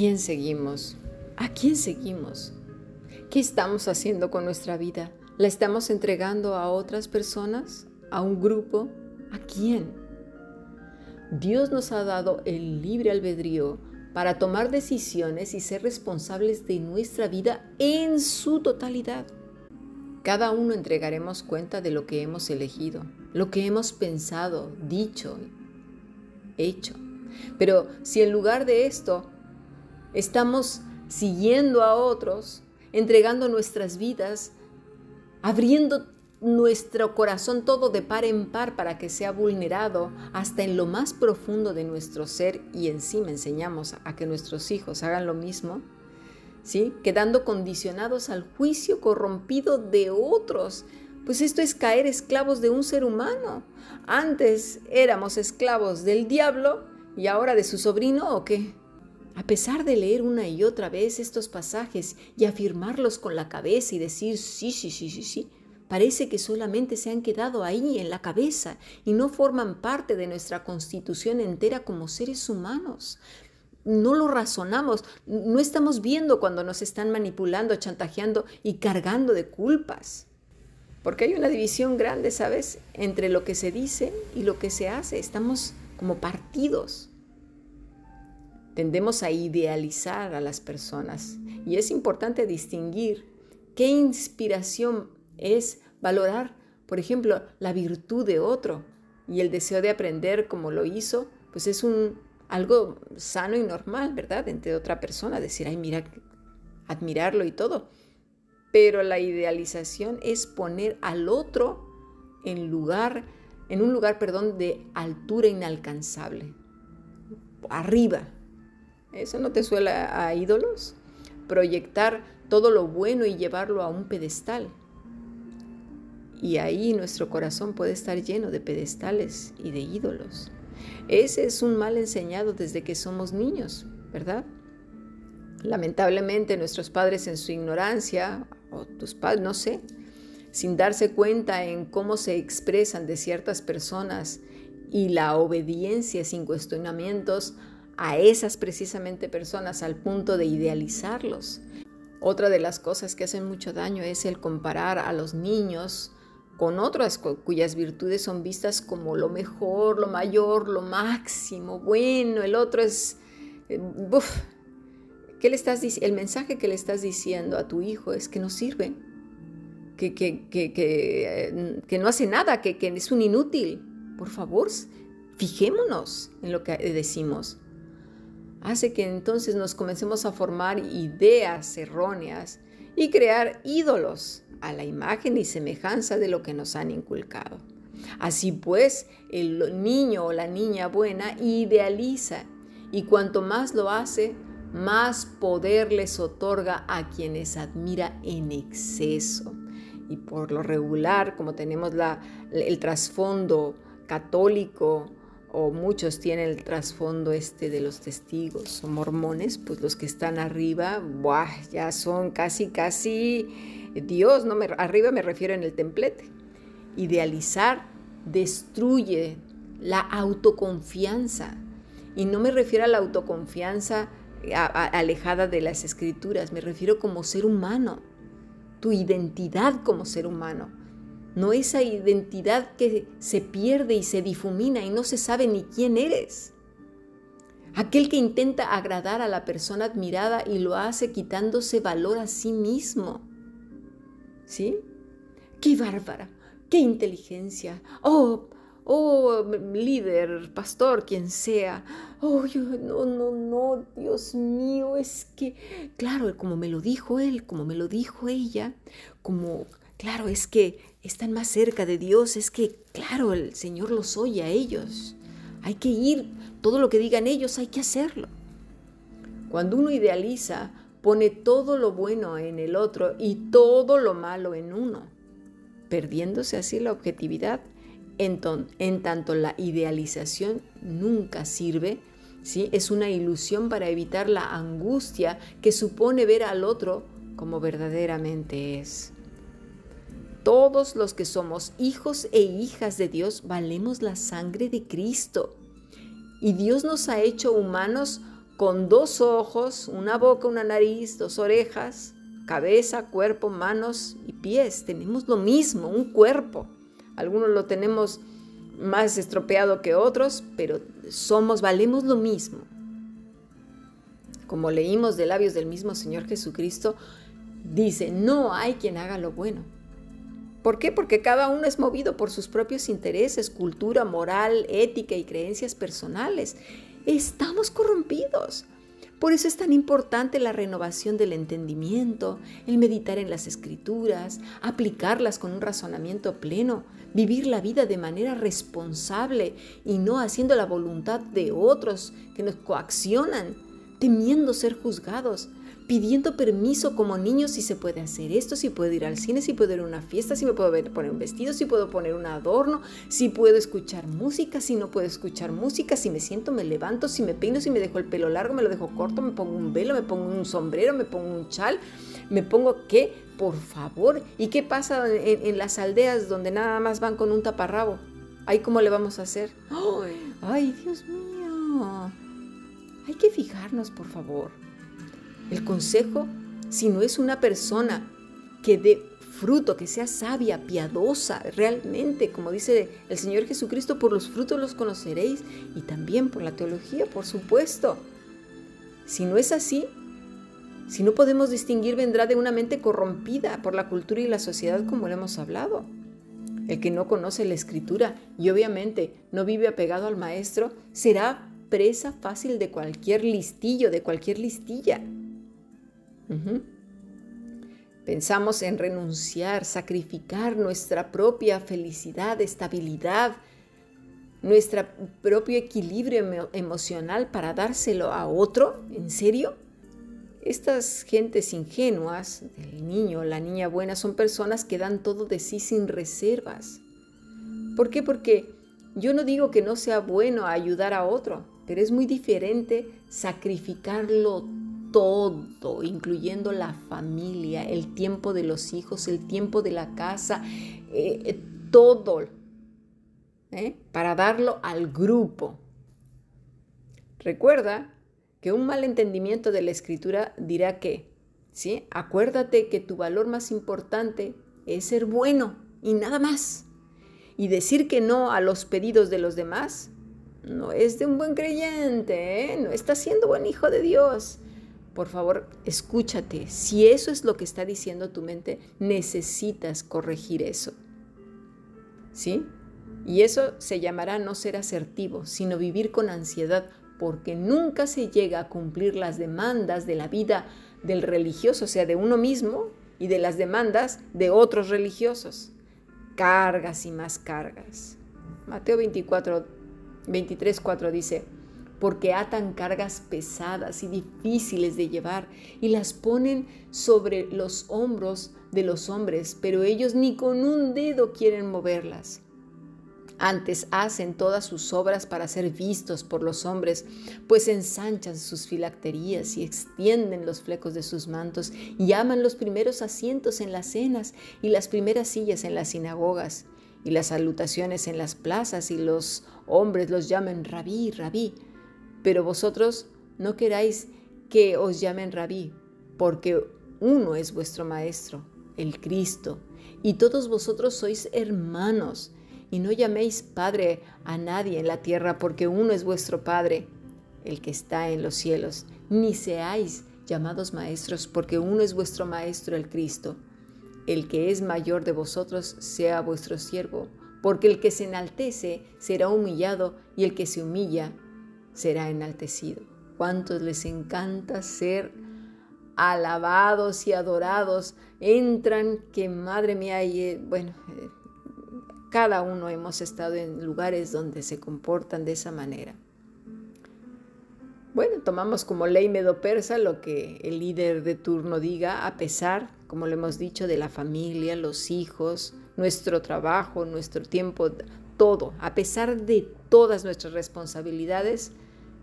quién seguimos? ¿A quién seguimos? ¿Qué estamos haciendo con nuestra vida? ¿La estamos entregando a otras personas? ¿A un grupo? ¿A quién? Dios nos ha dado el libre albedrío para tomar decisiones y ser responsables de nuestra vida en su totalidad. Cada uno entregaremos cuenta de lo que hemos elegido, lo que hemos pensado, dicho, hecho. Pero si en lugar de esto estamos siguiendo a otros, entregando nuestras vidas, abriendo nuestro corazón todo de par en par para que sea vulnerado hasta en lo más profundo de nuestro ser y encima enseñamos a que nuestros hijos hagan lo mismo, ¿sí? Quedando condicionados al juicio corrompido de otros. Pues esto es caer esclavos de un ser humano. Antes éramos esclavos del diablo y ahora de su sobrino o qué? A pesar de leer una y otra vez estos pasajes y afirmarlos con la cabeza y decir sí, sí, sí, sí, sí, parece que solamente se han quedado ahí en la cabeza y no forman parte de nuestra constitución entera como seres humanos. No lo razonamos, no estamos viendo cuando nos están manipulando, chantajeando y cargando de culpas. Porque hay una división grande, ¿sabes?, entre lo que se dice y lo que se hace. Estamos como partidos. Tendemos a idealizar a las personas y es importante distinguir qué inspiración es valorar, por ejemplo, la virtud de otro y el deseo de aprender como lo hizo, pues es un algo sano y normal, ¿verdad? Entre otra persona, decir, ay, mira, admirarlo y todo. Pero la idealización es poner al otro en lugar, en un lugar, perdón, de altura inalcanzable, arriba. ¿Eso no te suena a ídolos? Proyectar todo lo bueno y llevarlo a un pedestal. Y ahí nuestro corazón puede estar lleno de pedestales y de ídolos. Ese es un mal enseñado desde que somos niños, ¿verdad? Lamentablemente nuestros padres en su ignorancia, o tus padres, no sé, sin darse cuenta en cómo se expresan de ciertas personas y la obediencia sin cuestionamientos a esas precisamente personas al punto de idealizarlos. Otra de las cosas que hacen mucho daño es el comparar a los niños con otras cuyas virtudes son vistas como lo mejor, lo mayor, lo máximo, bueno, el otro es... Eh, ¿Qué le estás El mensaje que le estás diciendo a tu hijo es que no sirve, que, que, que, que, eh, no hace nada, que es un inútil. Por favor, fijémonos en lo que decimos. Hace que entonces nos comencemos a formar ideas erróneas y crear ídolos a la imagen y semejanza de lo que nos han inculcado. Así pues, el niño o la niña buena idealiza y cuanto más lo hace, más poder les otorga a quienes admira en exceso. Y por lo regular, como tenemos la, el trasfondo católico, o muchos tienen el trasfondo este de los testigos o mormones, pues los que están arriba, ya son casi, casi Dios, no me, arriba me refiero en el templete. Idealizar destruye la autoconfianza. Y no me refiero a la autoconfianza alejada de las escrituras, me refiero como ser humano, tu identidad como ser humano. No esa identidad que se pierde y se difumina y no se sabe ni quién eres. Aquel que intenta agradar a la persona admirada y lo hace quitándose valor a sí mismo. ¿sí? ¡Qué bárbara! ¡Qué inteligencia! ¡Oh! Oh, líder, pastor, quien sea. Oh, yo, no, no, no, Dios mío, es que, claro, como me lo dijo él, como me lo dijo ella, como, claro, es que están más cerca de Dios, es que, claro, el Señor los oye a ellos. Hay que ir, todo lo que digan ellos hay que hacerlo. Cuando uno idealiza, pone todo lo bueno en el otro y todo lo malo en uno, perdiéndose así la objetividad. En, tanto la idealización nunca sirve, ¿sí? es una ilusión para evitar la angustia que supone ver al otro como verdaderamente es. Todos los que somos hijos e hijas de Dios valemos la sangre de Cristo. Y Dios nos ha hecho humanos con dos ojos, una boca, una nariz, dos orejas, cabeza, cuerpo, manos y pies. Tenemos lo mismo, un cuerpo. Algunos lo tenemos más estropeado que otros, pero somos, valemos lo mismo. Como leímos de labios del mismo Señor Jesucristo, dice, no hay quien haga lo bueno. ¿Por qué? Porque cada uno es movido por sus propios intereses, cultura, moral, ética y creencias personales. Estamos corrompidos. Por eso es tan importante la renovación del entendimiento, el meditar en las escrituras, aplicarlas con un razonamiento pleno, vivir la vida de manera responsable y no haciendo la voluntad de otros que nos coaccionan, temiendo ser juzgados, pidiendo permiso como niño si se puede hacer esto, si puedo ir al cine, si puedo ir a una fiesta, si me puedo poner un vestido, si puedo poner un adorno, si puedo escuchar música, si no puedo escuchar música, si me siento, me levanto, si me peino, si me dejo el pelo largo, me lo dejo corto, me pongo un velo, me pongo un sombrero, me pongo un chal, me pongo qué, por favor. ¿Y qué pasa en, las aldeas donde nada más van con un taparrabo? ¿Ahí cómo le vamos a hacer? ¡Ay, ay Dios mío! Hay que fijarnos, por favor. El consejo, si no es una persona que dé fruto, que sea sabia, piadosa, realmente, como dice el Señor Jesucristo, por los frutos los conoceréis y también por la teología, por supuesto. Si no es así, si no podemos distinguir, vendrá de una mente corrompida por la cultura y la sociedad como lo hemos hablado. El que no conoce la escritura y obviamente no vive apegado al maestro, será presa fácil de cualquier listillo, de cualquier listilla. Pensamos en renunciar, sacrificar nuestra propia felicidad, estabilidad, nuestro propio equilibrio emocional para dárselo a otro. ¿En serio? Estas gentes ingenuas, el niño, la niña buena, son personas que dan todo de sí sin reservas. ¿Por qué? Porque yo no digo que no sea bueno ayudar a otro, pero es muy diferente sacrificarlo todo, incluyendo la familia, el tiempo de los hijos, el tiempo de la casa, eh, eh, todo, ¿eh? para darlo al grupo. Recuerda que un mal entendimiento de la escritura dirá que, ¿sí? Acuérdate que tu valor más importante es ser bueno y nada más. Y decir que no a los pedidos de los demás no es de un buen creyente, no está siendo buen hijo de Dios por favor, escúchate. Si eso es lo que está diciendo tu mente, necesitas corregir eso. ¿Sí? Y eso se llamará no ser asertivo, sino vivir con ansiedad, porque nunca se llega a cumplir las demandas de la vida del religioso, o sea, de uno mismo, y de las demandas de otros religiosos. Cargas y más cargas. Mateo 24, 23, 4 dice, porque atan cargas pesadas y difíciles de llevar y las ponen sobre los hombros de los hombres, pero ellos ni con un dedo quieren moverlas. Antes hacen todas sus obras para ser vistos por los hombres, pues ensanchan sus filacterías y extienden los flecos de sus mantos y aman los primeros asientos en las cenas y las primeras sillas en las sinagogas y las salutaciones en las plazas y los hombres los llaman rabí, rabí pero vosotros no queráis que os llamen rabí, porque uno es vuestro Maestro, el Cristo, y todos vosotros sois hermanos, y no llaméis Padre a nadie en la tierra, porque uno es vuestro Padre, el que está en los cielos, ni seáis llamados maestros, porque uno es vuestro Maestro, el Cristo. El que es mayor de vosotros sea vuestro siervo, porque el que se enaltece será humillado, y el que se humilla será enaltecido. ¿Cuántos les encanta ser alabados y adorados? Entran que, madre mía, y, eh, bueno, eh, cada uno hemos estado en lugares donde se comportan de esa manera. Bueno, tomamos como ley medo-persa lo que el líder de turno diga, a pesar, como lo hemos dicho, de la familia, los hijos, nuestro trabajo, nuestro tiempo, todo, a pesar de todas nuestras responsabilidades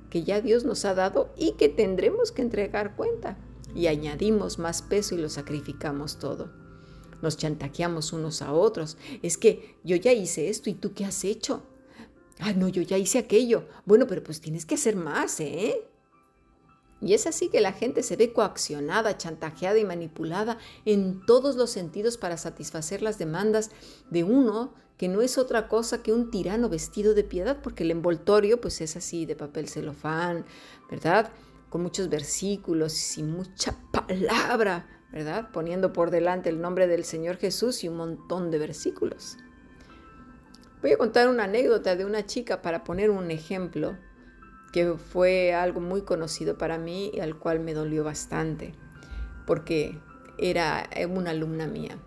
que ya Dios nos ha dado y que tendremos que entregar cuenta. Y añadimos más peso y lo sacrificamos todo. Nos chantajeamos unos a otros. Es que yo ya hice esto y tú qué has hecho. Ah, no, yo ya hice aquello. Bueno, pero pues tienes que hacer más, ¿eh? Y es así que la gente se ve coaccionada, chantajeada y manipulada en todos los sentidos para satisfacer las demandas de uno que no es otra cosa que un tirano vestido de piedad, porque el envoltorio pues es así de papel celofán, ¿verdad? Con muchos versículos y mucha palabra, ¿verdad? Poniendo por delante el nombre del Señor Jesús y un montón de versículos. Voy a contar una anécdota de una chica para poner un ejemplo que fue algo muy conocido para mí y al cual me dolió bastante, porque era una alumna mía.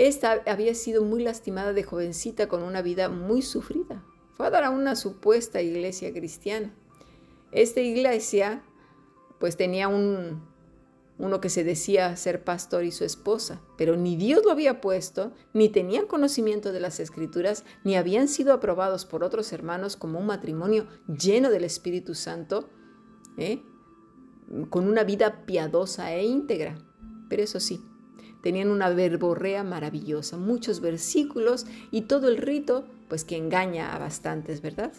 Esta había sido muy lastimada de jovencita con una vida muy sufrida. Fue a dar a una supuesta iglesia cristiana. Esta iglesia pues tenía un, uno que se decía ser pastor y su esposa, pero ni Dios lo había puesto, ni tenían conocimiento de las escrituras, ni habían sido aprobados por otros hermanos como un matrimonio lleno del Espíritu Santo, ¿eh? con una vida piadosa e íntegra. Pero eso sí, tenían una verborrea maravillosa, muchos versículos y todo el rito, pues que engaña a bastantes, ¿verdad?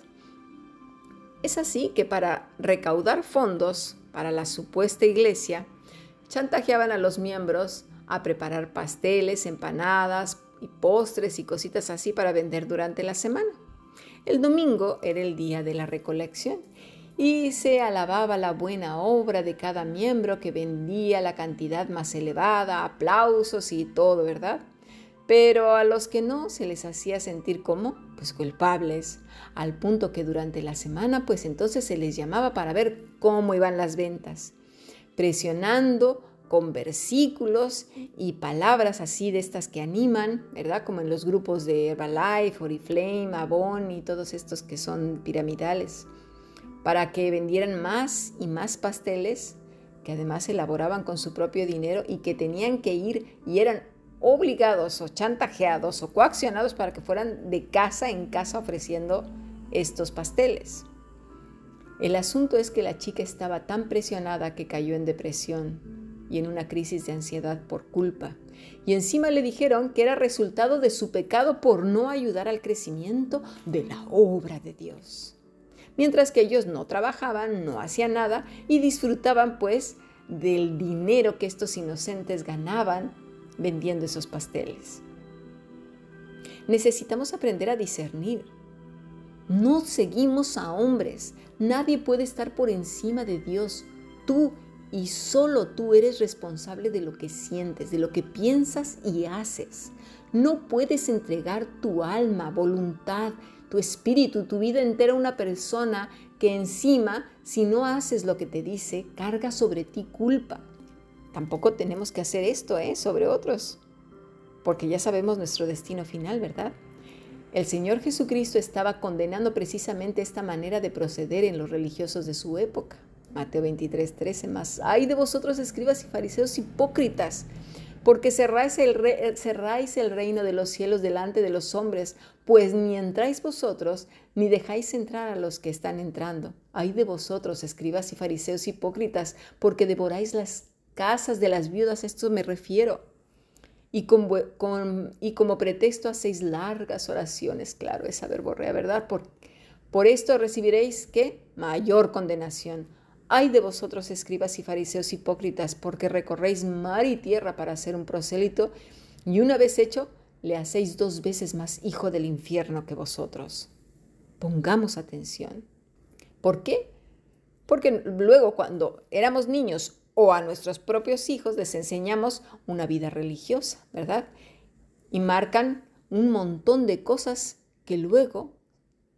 Es así que para recaudar fondos para la supuesta iglesia, chantajeaban a los miembros a preparar pasteles, empanadas y postres y cositas así para vender durante la semana. El domingo era el día de la recolección y se alababa la buena obra de cada miembro que vendía la cantidad más elevada, aplausos y todo, ¿verdad? Pero a los que no se les hacía sentir como, pues culpables, al punto que durante la semana, pues entonces se les llamaba para ver cómo iban las ventas presionando con versículos y palabras así de estas que animan, ¿verdad? Como en los grupos de Herbalife, Oriflame, Avon y todos estos que son piramidales, para que vendieran más y más pasteles que además elaboraban con su propio dinero y que tenían que ir y eran obligados o chantajeados o coaccionados para que fueran de casa en casa ofreciendo estos pasteles. El asunto es que la chica estaba tan presionada que cayó en depresión y en una crisis de ansiedad por culpa. Y encima le dijeron que era resultado de su pecado por no ayudar al crecimiento de la obra de Dios. Mientras que ellos no trabajaban, no hacían nada y disfrutaban pues del dinero que estos inocentes ganaban vendiendo esos pasteles. Necesitamos aprender a discernir no seguimos a hombres. Nadie puede estar por encima de Dios. Tú y solo tú eres responsable de lo que sientes, de lo que piensas y haces. No puedes entregar tu alma, voluntad, tu espíritu, tu vida entera una persona que encima, si no haces lo que te dice, carga sobre ti culpa. Tampoco tenemos que hacer esto ¿eh? sobre otros, porque ya sabemos nuestro destino final, ¿verdad? El Señor Jesucristo estaba condenando precisamente esta manera de proceder en los religiosos de su época. Mateo 23, 13 más. Ay de vosotros escribas y fariseos hipócritas, porque cerráis el, cerráis el reino de los cielos delante de los hombres, pues ni entráis vosotros, ni dejáis entrar a los que están entrando. Ay de vosotros, escribas y fariseos hipócritas, porque devoráis las casas de las viudas, esto me refiero y, y como pretexto hacéis largas oraciones, claro, esa verborrea, ¿verdad? Por, por esto recibiréis, ¿qué? Mayor condenación. Ay de vosotros, escribas y fariseos hipócritas, porque recorréis mar y tierra para hacer un prosélito, y una vez hecho, le hacéis dos veces más hijo del infierno que vosotros. Pongamos atención. ¿Por qué? Porque luego cuando éramos niños o a nuestros propios hijos les enseñamos una vida religiosa, ¿verdad? Y marcan un montón de cosas que luego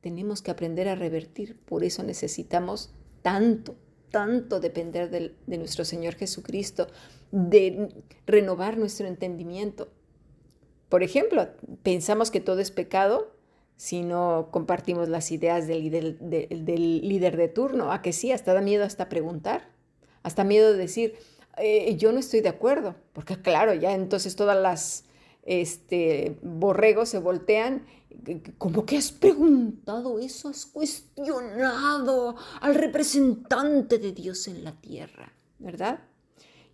tenemos que aprender a revertir. Por eso necesitamos tanto, tanto depender de, nuestro Señor Jesucristo, de renovar nuestro entendimiento. Por ejemplo, pensamos que todo es pecado si no compartimos las ideas del, del líder de turno. ¿A que sí? Hasta da miedo hasta preguntar hasta miedo de decir, eh, yo no estoy de acuerdo, porque claro, ya entonces todas las este, borregos se voltean, como que has preguntado eso, has cuestionado al representante de Dios en la tierra, ¿verdad?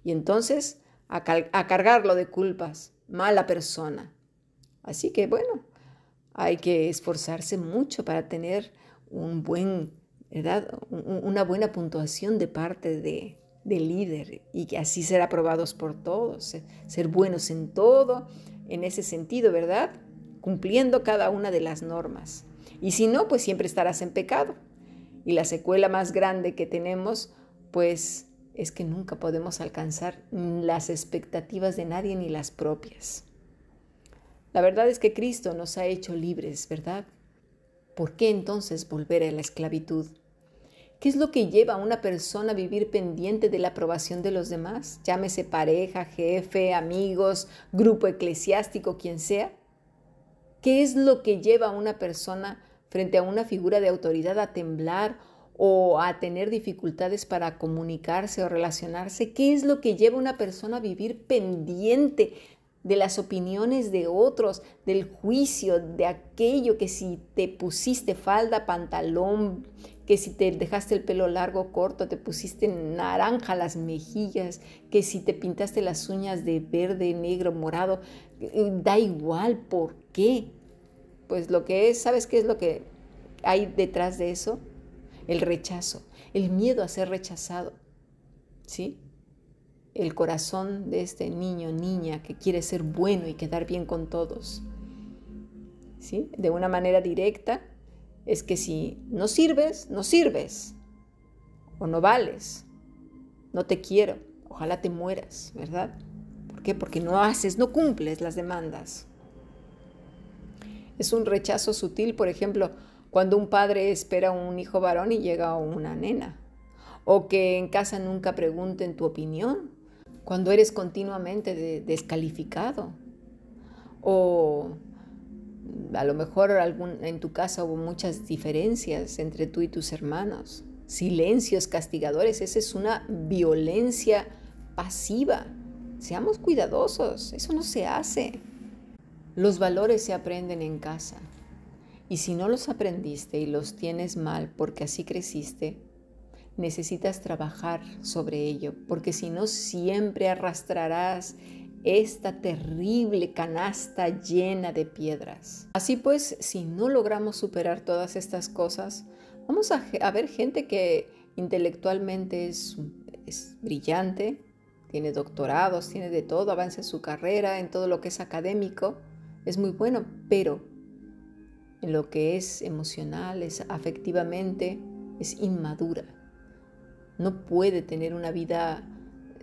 Y entonces a, a cargarlo de culpas, mala persona. Así que bueno, hay que esforzarse mucho para tener un buen ¿verdad? Una buena puntuación de parte de, del líder y que así ser aprobados por todos, ser buenos en todo, en ese sentido, ¿verdad? Cumpliendo cada una de las normas. Y si no, pues siempre estarás en pecado. Y la secuela más grande que tenemos, pues es que nunca podemos alcanzar las expectativas de nadie ni las propias. La verdad es que Cristo nos ha hecho libres, ¿verdad? ¿Por qué entonces volver a la esclavitud? ¿Qué es lo que lleva a una persona a vivir pendiente de la aprobación de los demás? Llámese pareja, jefe, amigos, grupo eclesiástico, quien sea. ¿Qué es lo que lleva a una persona frente a una figura de autoridad a temblar o a tener dificultades para comunicarse o relacionarse? ¿Qué es lo que lleva a una persona a vivir pendiente de las opiniones de otros, del juicio, de aquello que si te pusiste falda, pantalón, que si te dejaste el pelo largo, corto, te pusiste naranja las mejillas, que si te pintaste las uñas de verde, negro, morado, eh, da igual, ¿por qué? Pues lo que es, ¿sabes qué es lo que hay detrás de eso? El rechazo, el miedo a ser rechazado, ¿sí? El corazón de este niño, niña que quiere ser bueno y quedar bien con todos, ¿sí? De una manera directa, es que si no sirves, no sirves. O no vales. No te quiero. Ojalá te mueras, ¿verdad? ¿Por qué? Porque no haces, no cumples las demandas. Es un rechazo sutil, por ejemplo, cuando un padre espera un hijo varón y llega una nena. O que en casa nunca pregunten tu opinión. Cuando eres continuamente descalificado. O a lo mejor en tu casa hubo muchas diferencias entre tú y tus hermanos, silencios castigadores, esa es una violencia pasiva. Seamos cuidadosos, eso no se hace. Los valores se aprenden en casa. Y si no los aprendiste y los tienes mal porque así creciste, necesitas trabajar sobre ello, porque si no siempre arrastrarás esta terrible canasta llena de piedras. Así pues, si no logramos superar todas estas cosas, vamos a, ver gente que intelectualmente es, es brillante, tiene doctorados, tiene de todo, avanza en su carrera, en todo lo que es académico, es muy bueno, pero en lo que es emocional, es afectivamente, es inmadura. No puede tener una vida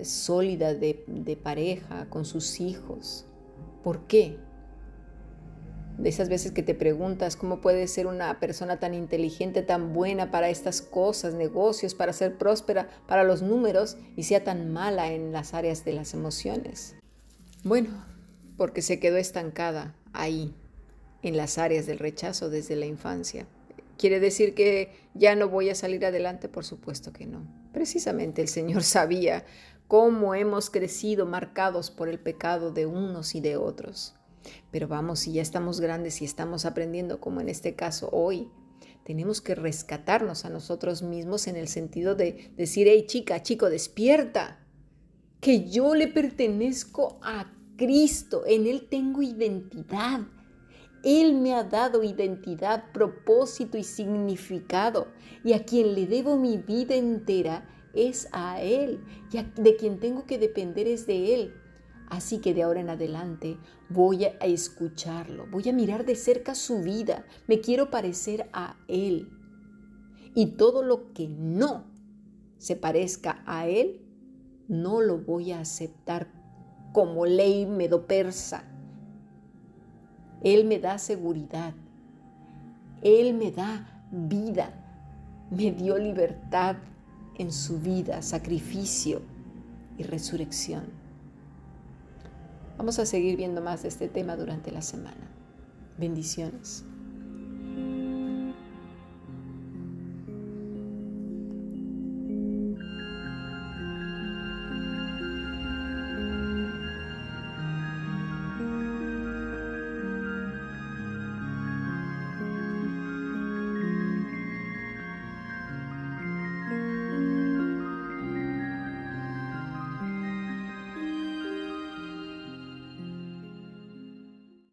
sólida de, pareja, con sus hijos. ¿Por qué? De esas veces que te preguntas cómo puede ser una persona tan inteligente, tan buena para estas cosas, negocios, para ser próspera, para los números y sea tan mala en las áreas de las emociones. Bueno, porque se quedó estancada ahí, en las áreas del rechazo desde la infancia. ¿Quiere decir que ya no voy a salir adelante? Por supuesto que no. Precisamente el Señor sabía cómo hemos crecido marcados por el pecado de unos y de otros. Pero vamos, si ya estamos grandes y estamos aprendiendo, como en este caso hoy, tenemos que rescatarnos a nosotros mismos en el sentido de decir, hey chica, chico, despierta, que yo le pertenezco a Cristo, en Él tengo identidad. Él me ha dado identidad, propósito y significado, y a quien le debo mi vida entera es a Él y de quien tengo que depender es de Él. Así que de ahora en adelante voy a escucharlo, voy a mirar de cerca su vida, me quiero parecer a Él. Y todo lo que no se parezca a Él, no lo voy a aceptar como ley medopersa. Él me da seguridad, Él me da vida, me dio libertad, en su vida, sacrificio y resurrección. Vamos a seguir viendo más de este tema durante la semana. Bendiciones.